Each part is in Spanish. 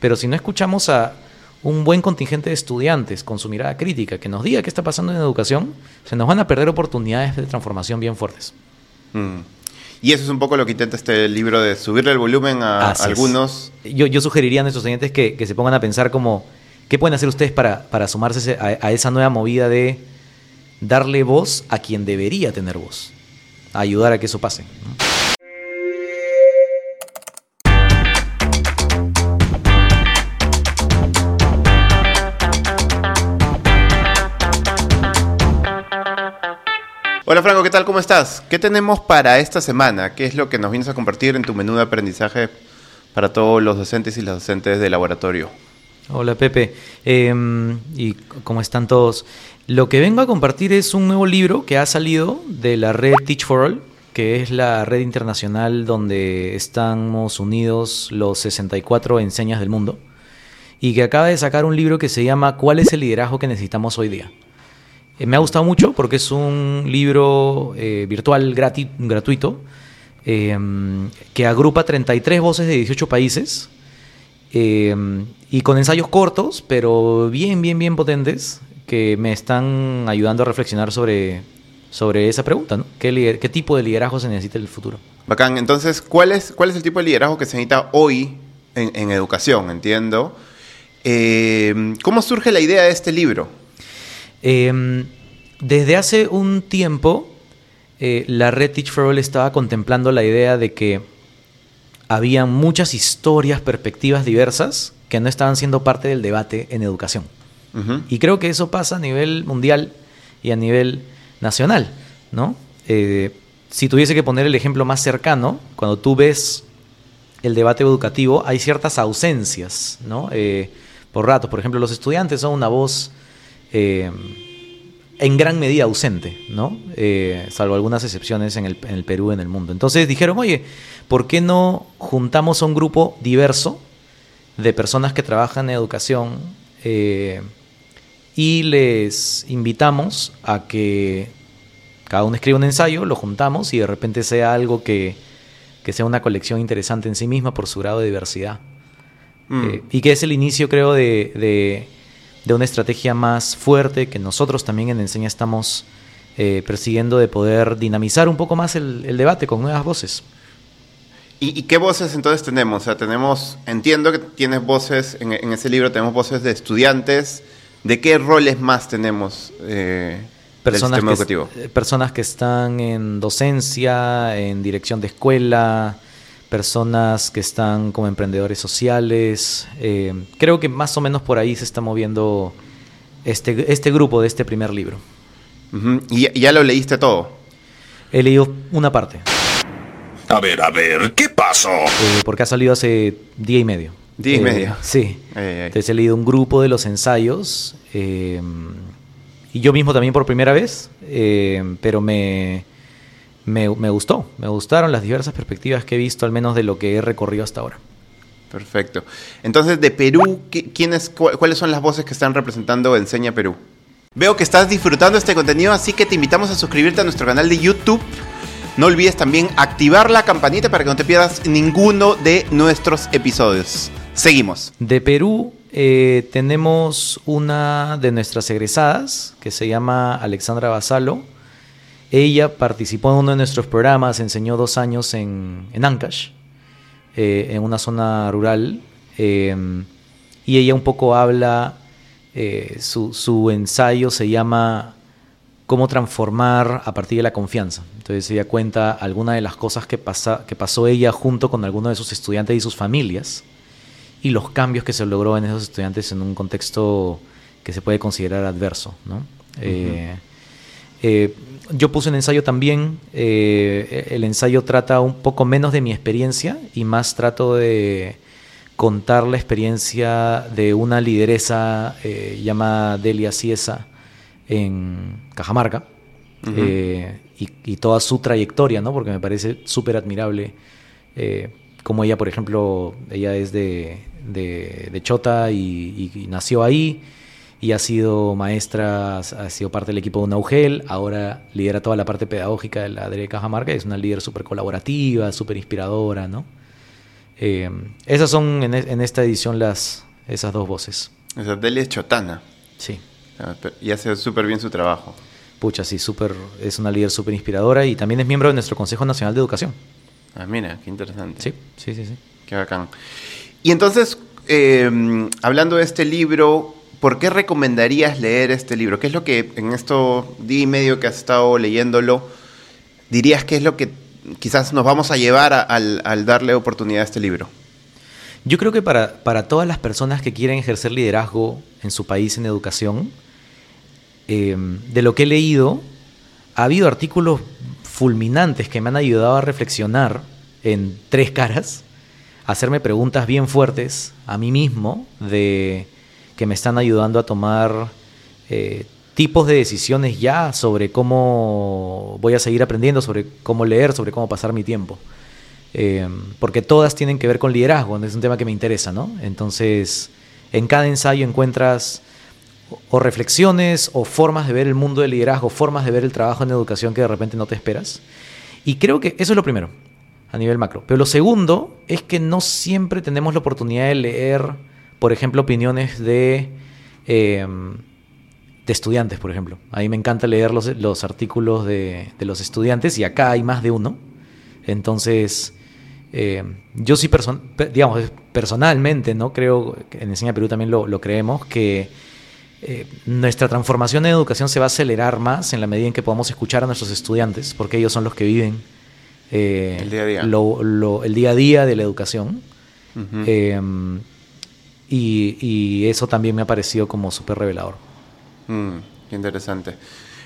Pero si no escuchamos a un buen contingente de estudiantes con su mirada crítica que nos diga qué está pasando en educación, se nos van a perder oportunidades de transformación bien fuertes. Mm. Y eso es un poco lo que intenta este libro de subirle el volumen a algunos. Yo, sugeriría a nuestros estudiantes que, se pongan a pensar como, ¿qué pueden hacer ustedes para, para sumarse a, esa nueva movida de darle voz a quien debería tener voz? ayudar a que eso pase. Hola Franco, ¿qué tal? ¿Cómo estás? ¿Qué tenemos para esta semana? ¿Qué es lo que nos vienes a compartir en tu menú de aprendizaje para todos los docentes y las docentes de laboratorio? Hola Pepe, em, y cómo están todos. Lo que vengo a compartir es un nuevo libro que ha salido de la red Teach for All, que es la red internacional donde estamos unidos los 64 enseñas del mundo, y que acaba de sacar un libro que se llama ¿Cuál es el liderazgo que necesitamos hoy día? Eh, me ha gustado mucho porque es un libro eh, virtual gratuito em, que agrupa 33 voces de 18 países em, y con ensayos cortos, pero bien, bien, bien potentes que me están ayudando a reflexionar sobre, sobre esa pregunta, ¿no? ¿Qué, ¿Qué, tipo de liderazgo se necesita en el futuro? Bacán, entonces, ¿cuál es, cuál es el tipo de liderazgo que se necesita hoy en, en educación? Entiendo. Em, ¿Cómo surge la idea de este libro? Em, desde hace un tiempo, eh, la red Teach for All estaba contemplando la idea de que había muchas historias, perspectivas diversas que no estaban siendo parte del debate en educación. Y creo que eso pasa a nivel mundial y a nivel nacional, ¿no? Eh, si tuviese que poner el ejemplo más cercano, cuando tú ves el debate educativo, hay ciertas ausencias, ¿no? Eh, por ratos, por ejemplo, los estudiantes son una voz en gran medida ausente, ¿no? Eh, salvo algunas excepciones en el, en el Perú, en el mundo. Entonces dijeron, oye, ¿por qué no juntamos a un grupo diverso de personas que trabajan en educación eh, y les invitamos a que cada uno escriba un ensayo, lo juntamos y de repente sea algo que, sea una colección interesante en sí misma por su grado de diversidad. Mm. Eh, y que es el inicio, creo, de de una estrategia más fuerte que nosotros también en Enseña estamos eh, persiguiendo de poder dinamizar un poco más el, debate con nuevas voces. ¿Y, qué voces entonces tenemos? O sea, tenemos, entiendo que tienes voces, en, ese libro tenemos voces de estudiantes. ¿De qué roles más tenemos eh, personas del sistema educativo? Eh, personas que están en docencia, en dirección de escuela, personas que están como emprendedores sociales. Eh, creo que más o menos por ahí se está moviendo este, este grupo de este primer libro. ¿Y ya lo leíste todo? He leído una parte. A ver, a ver, ¿qué pasó? Eh, porque ha salido hace día y medio. Día y medio. Eh, sí. Entonces he leído un grupo de los ensayos. y yo mismo también por primera vez. pero me me, gustó, me gustaron las diversas perspectivas que he visto, al menos de lo que he recorrido hasta ahora. Perfecto. Entonces, de Perú, ¿quiénes, ¿cuáles son las voces que están representando Enseña Perú? Veo que estás disfrutando este contenido, así que te invitamos a suscribirte a nuestro canal de YouTube. No olvides también activar la campanita para que no te pierdas ninguno de nuestros episodios. Seguimos. De Perú eh, tenemos una de nuestras egresadas que se llama Alexandra Basalo ella participó en uno de nuestros programas, enseñó dos años en, Ancash, eh, en una zona rural, em, y ella un poco habla, eh, su, ensayo se llama Cómo transformar a partir de la confianza. Entonces ella cuenta algunas de las cosas que, pasa, que pasó ella junto con algunos de sus estudiantes y sus familias, y los cambios que se logró en esos estudiantes en un contexto que se puede considerar adverso. ¿no? Eh, yo puse un ensayo también, eh, el ensayo trata un poco menos de mi experiencia y más trato de contar la experiencia de una lideresa eh, llamada Delia Ciesa en Cajamarca y, toda su trayectoria, ¿no? porque me parece súper admirable como ella, por ejemplo, ella es de, Chota y nació ahí y ha sido maestra, ha sido parte del equipo de Naugel, ahora lidera toda la parte pedagógica de la de Cajamarca, es una líder súper colaborativa, súper inspiradora, ¿no? Eh, esas son en, e- en esta edición las esas dos voces. O sea, Delia es chotana. Sí. Y hace súper bien su trabajo. Pucha, sí, súper, es una líder súper inspiradora y también es miembro de nuestro Consejo Nacional de Educación. Ah, mira, qué interesante. Sí, sí, sí, sí. Qué bacán. Y entonces, eh, hablando de este libro, ¿por qué recomendarías leer este libro? ¿Qué es lo que en esto día y medio que has estado leyéndolo, dirías que es lo que quizás nos vamos a llevar al, darle oportunidad a este libro? Yo creo que para, para todas las personas que quieren ejercer liderazgo en su país en educación, eh, de lo que he leído, ha habido artículos fulminantes que me han ayudado a reflexionar en tres caras, hacerme preguntas bien fuertes a mí mismo, de que me están ayudando a tomar eh, tipos de decisiones ya sobre cómo voy a seguir aprendiendo, sobre cómo leer, sobre cómo pasar mi tiempo. Eh, porque todas tienen que ver con liderazgo, es un tema que me interesa, ¿no? Entonces, en cada ensayo encuentras o reflexiones o formas de ver el mundo del liderazgo, formas de ver el trabajo en educación que de repente no te esperas. Y creo que eso es lo primero, a nivel macro. Pero lo segundo es que no siempre tenemos la oportunidad de leer, por ejemplo, opiniones de, eh, de estudiantes, por ejemplo. A mí me encanta leer los, los artículos de, de los estudiantes y acá hay más de uno. Entonces, eh, yo sí, person- pe- digamos, personalmente, ¿no? Creo, en Enseña Perú también lo, lo creemos, que eh, nuestra transformación en educación se va a acelerar más en la medida en que podamos escuchar a nuestros estudiantes, porque ellos son los que viven eh, El día a día. lo- lo- el día a día de la educación. Eh, y, y eso también me ha parecido como súper revelador. Mm, qué interesante.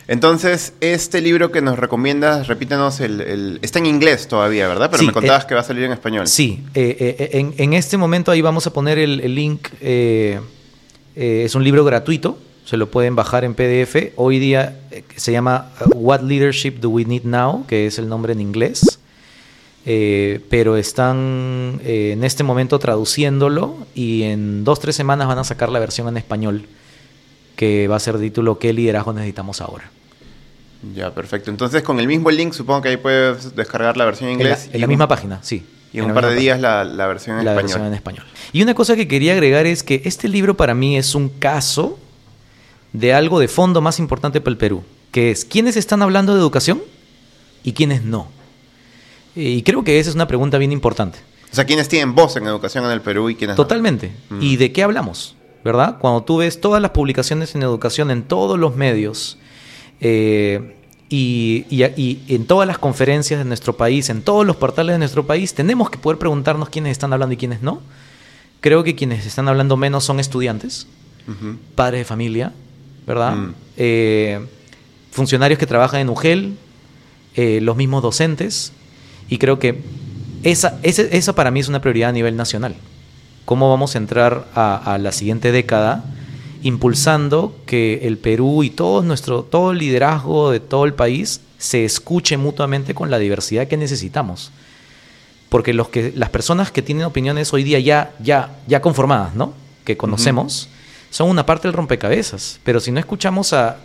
Entonces, este libro que nos recomiendas, repítenos, el, el- está en inglés todavía, ¿verdad? Pero Sí, me contabas eh, que va a salir en español. Sí, eh, eh, en, en este momento ahí vamos a poner el, el link. es un libro gratuito, se lo pueden bajar en PDF. Hoy día se llama What Leadership Do We Need Now, que es el nombre en inglés. Eh, pero están eh, en este momento traduciéndolo y en dos, tres semanas van a sacar la versión en español, que va a ser título ¿Qué liderazgo necesitamos ahora? Ya, perfecto. Entonces, con el mismo link, supongo que ahí puedes descargar la versión en En la, inglés. en la un- misma página, sí. Y en En un par de días la, la versión en la español. versión en español. Y una cosa que quería agregar es que este libro para mí es un caso de algo de fondo más importante para el Perú, que es quiénes están hablando de educación y quiénes no. Y creo que esa es una pregunta bien importante. O sea, ¿quiénes tienen voz en educación en el Perú y quiénes no? Totalmente. Mm. ¿Y de qué hablamos? ¿Verdad? Cuando tú ves todas las publicaciones en educación en todos los medios eh, y, y- y en todas las conferencias de nuestro país, en todos los portales de nuestro país, tenemos que poder preguntarnos quiénes están hablando y quiénes no. Creo que quienes están hablando menos son estudiantes, padres de familia, ¿verdad? Mm. Eh, funcionarios que trabajan en UGEL, eh, los mismos docentes, y creo que esa, ese- esa para mí es una prioridad a nivel nacional. ¿Cómo vamos a entrar a, a la siguiente década impulsando que el Perú y todo nuestro todo el liderazgo de todo el país se escuche mutuamente con la diversidad que necesitamos? Porque los que, las personas que tienen opiniones hoy día ya, ya, ya conformadas, ¿no? Que conocemos, son una parte del rompecabezas. Pero si no escuchamos a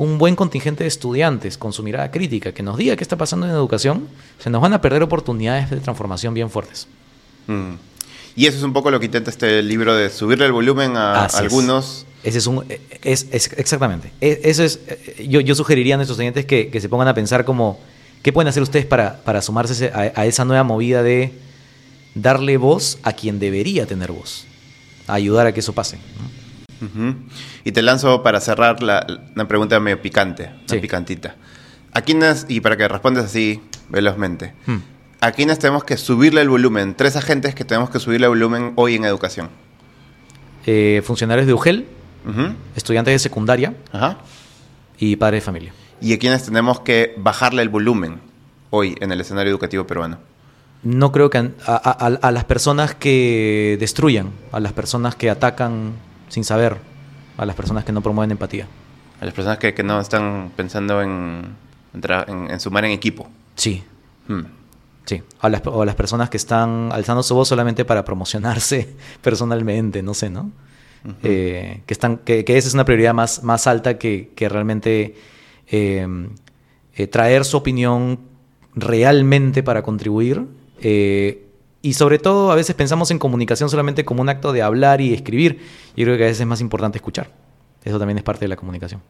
un buen contingente de estudiantes con su mirada crítica que nos diga qué está pasando en educación, se nos van a perder oportunidades de transformación bien fuertes. Mm. Y eso es un poco lo que intenta este libro de subirle el volumen a Así es. algunos. Ese es un. Es, es- exactamente. E- Eso es. eh, Yo, yo sugeriría a nuestros estudiantes que, que se pongan a pensar como. ¿Qué pueden hacer ustedes para, para sumarse a, a esa nueva movida de darle voz a quien debería tener voz? A ayudar a que eso pase. ¿no? Y te lanzo para cerrar la, una pregunta medio picante, una Sí. picantita. ¿A quiénes, y para que respondas así velozmente, Hmm. ¿a quiénes tenemos que subirle el volumen? Tres agentes que tenemos que subirle el volumen hoy en educación. Eh, funcionarios de UGEL, estudiantes de secundaria Ajá. y padres de familia. ¿Y a quiénes tenemos que bajarle el volumen hoy en el escenario educativo peruano? No creo que a, a- a- a las personas que destruyan, a las personas que atacan sin saber, a las personas que no promueven empatía. A las personas que, que no están pensando en, en en- en sumar en equipo. Sí, Hmm. Sí, a las, o a las personas que están alzando su voz solamente para promocionarse personalmente, no sé, ¿no? Eh, que, están, que, que esa es una prioridad más, más alta que, que realmente eh, eh, traer su opinión realmente para contribuir. Y sobre todo a veces pensamos en comunicación solamente como un acto de hablar y escribir. Yo creo que a veces es más importante escuchar. Eso también es parte de la comunicación.